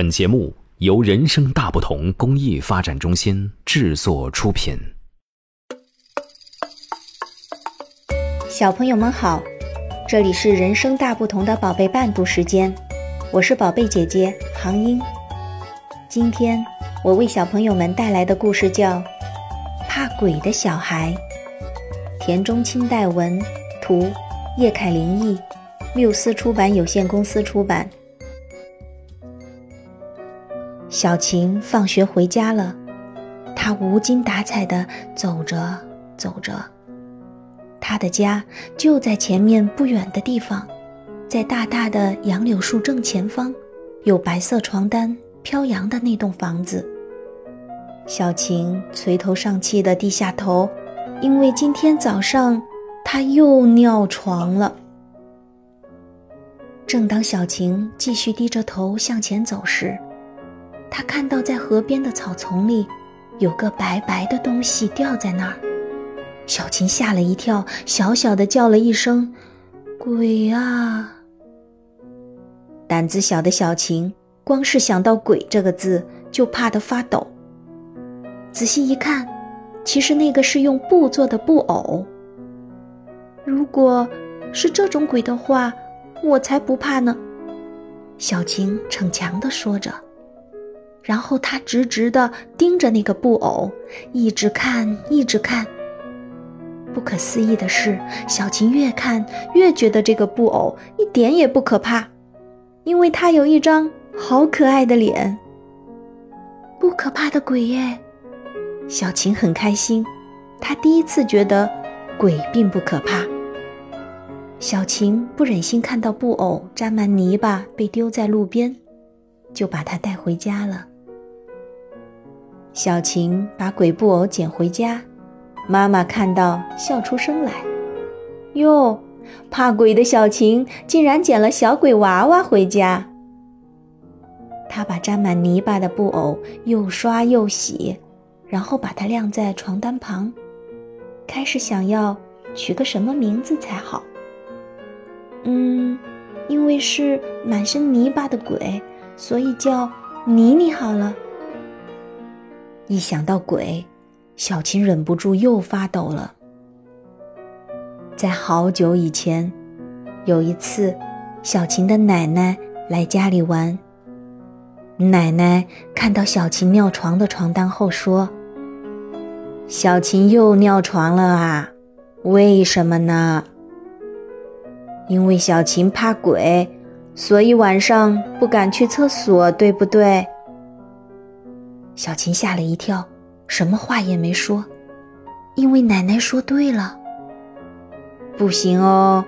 本节目由人生大不同公益发展中心制作出品。小朋友们好，这里是人生大不同的宝贝伴读时间，我是宝贝姐姐杭英。今天我为小朋友们带来的故事叫《怕鬼的小孩》，田中清代文，图叶凯林译，缪斯出版有限公司出版。小晴放学回家了，她无精打采地走着走着。她的家就在前面不远的地方，在大大的杨柳树正前方，有白色床单飘扬的那栋房子。小晴垂头丧气地低下头，因为今天早上她又尿床了。正当小晴继续低着头向前走时，他看到在河边的草丛里，有个白白的东西掉在那儿，小晴吓了一跳，小小的叫了一声：“鬼啊！”胆子小的小晴，光是想到“鬼”这个字，就怕得发抖。仔细一看，其实那个是用布做的布偶。如果是这种鬼的话，我才不怕呢。小晴逞强地说着。然后他直直地盯着那个布偶，一直看，一直看。不可思议的是，小琴越看越觉得这个布偶一点也不可怕，因为它有一张好可爱的脸。不可怕的鬼耶！小琴很开心，她第一次觉得鬼并不可怕。小琴不忍心看到布偶沾满泥巴被丢在路边，就把它带回家了。小晴把鬼布偶捡回家，妈妈看到笑出声来。哟，怕鬼的小晴竟然捡了小鬼娃娃回家。她把沾满泥巴的布偶又刷又洗，然后把它晾在床单旁，开始想要取个什么名字才好。嗯，因为是满身泥巴的鬼，所以叫妮妮好了。一想到鬼，小琴忍不住又发抖了。在好久以前，有一次，小琴的奶奶来家里玩。奶奶看到小琴尿床的床单后说：“小琴又尿床了啊？为什么呢？因为小琴怕鬼，所以晚上不敢去厕所，对不对？”小琴吓了一跳，什么话也没说，因为奶奶说对了。不行哦，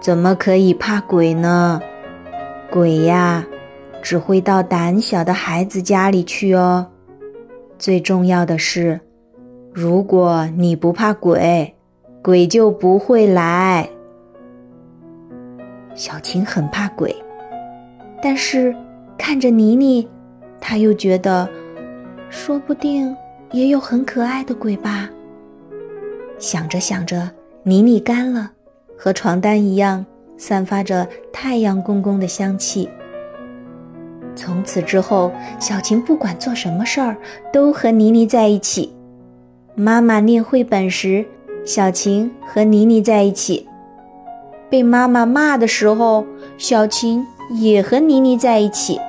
怎么可以怕鬼呢？鬼呀，只会到胆小的孩子家里去哦。最重要的是，如果你不怕鬼，鬼就不会来。小琴很怕鬼，但是看着妮妮，她又觉得。说不定也有很可爱的鬼吧。想着想着，妮妮干了，和床单一样，散发着太阳公公的香气。从此之后，小晴不管做什么事儿，都和妮妮在一起。妈妈念绘本时，小晴和妮妮在一起；被妈妈骂的时候，小晴也和妮妮在一起。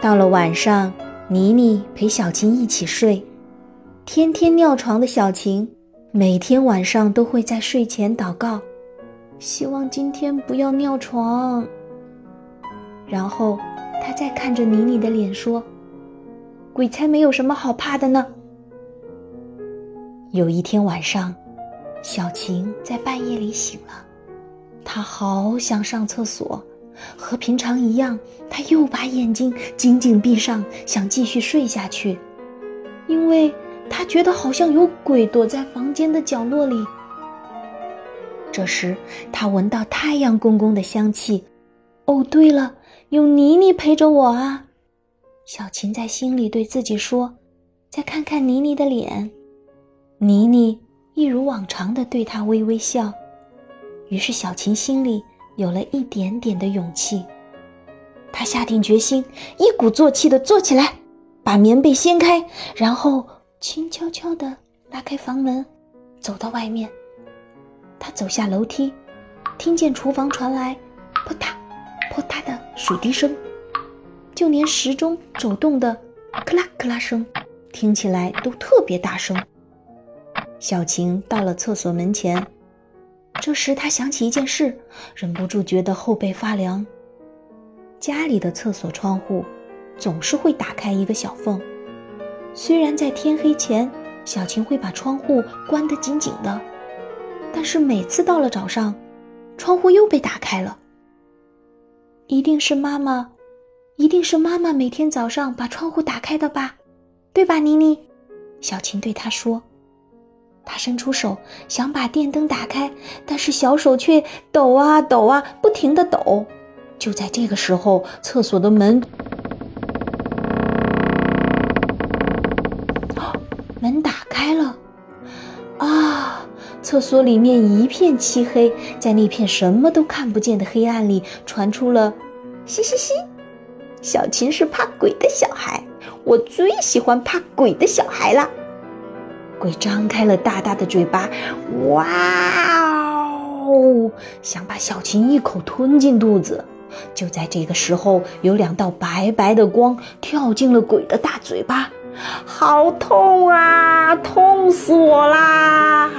到了晚上。妮妮陪小晴一起睡，天天尿床的小晴，每天晚上都会在睡前祷告，希望今天不要尿床。然后，他再看着妮妮的脸说：“鬼才没有什么好怕的呢。”有一天晚上，小晴在半夜里醒了，她好想上厕所。和平常一样，他又把眼睛紧紧闭上，想继续睡下去，因为他觉得好像有鬼躲在房间的角落里。这时，他闻到太阳公公的香气。哦，对了，有妮妮陪着我啊！小琴在心里对自己说：“再看看妮妮的脸。”妮妮一如往常的对他微微笑。于是，小琴心里。有了一点点的勇气，他下定决心，一鼓作气地坐起来，把棉被掀开，然后轻悄悄地拉开房门，走到外面。他走下楼梯，听见厨房传来扑嗒扑嗒的水滴声，就连时钟走动的克拉克拉声，听起来都特别大声。小晴到了厕所门前，这时他想起一件事，忍不住觉得后背发凉。家里的厕所窗户总是会打开一个小缝，虽然在天黑前，小晴会把窗户关得紧紧的，但是每次到了早上，窗户又被打开了。一定是妈妈，一定是妈妈每天早上把窗户打开的吧，对吧，妮妮？小晴对他说。他伸出手想把电灯打开，但是小手却抖啊抖啊，不停地抖。就在这个时候，厕所的门，门打开了。啊！厕所里面一片漆黑，在那片什么都看不见的黑暗里，传出了“嘻嘻嘻”。小琴是怕鬼的小孩，我最喜欢怕鬼的小孩了。鬼张开了大大的嘴巴，哇哦，想把小琴一口吞进肚子。就在这个时候，有两道白白的光跳进了鬼的大嘴巴，好痛啊！痛死我啦！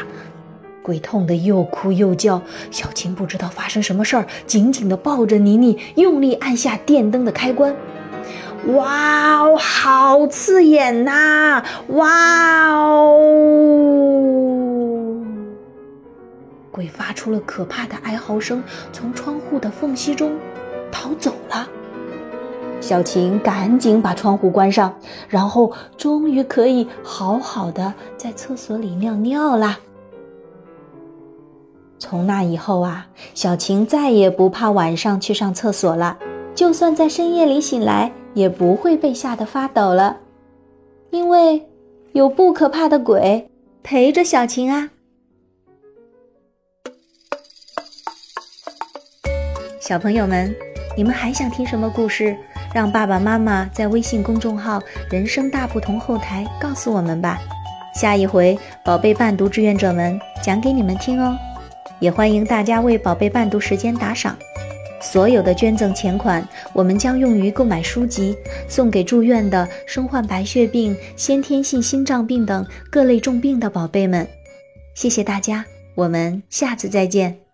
鬼痛得又哭又叫。小琴不知道发生什么事儿，紧紧地抱着妮妮，用力按下电灯的开关。哇哦，好刺眼呐！哇哦！鬼发出了可怕的哀嚎声，从窗户的缝隙中逃走了。小晴赶紧把窗户关上，然后终于可以好好的在厕所里尿尿啦。从那以后啊，小晴再也不怕晚上去上厕所了，就算在深夜里醒来。也不会被吓得发抖了，因为有不可怕的鬼陪着小晴啊。小朋友们，你们还想听什么故事？让爸爸妈妈在微信公众号“人生大不同”后台告诉我们吧。下一回宝贝伴读志愿者们讲给你们听哦。也欢迎大家为宝贝伴读时间打赏。所有的捐赠钱款，我们将用于购买书籍，送给住院的身患白血病、先天性心脏病等各类重病的宝贝们。谢谢大家，我们下次再见。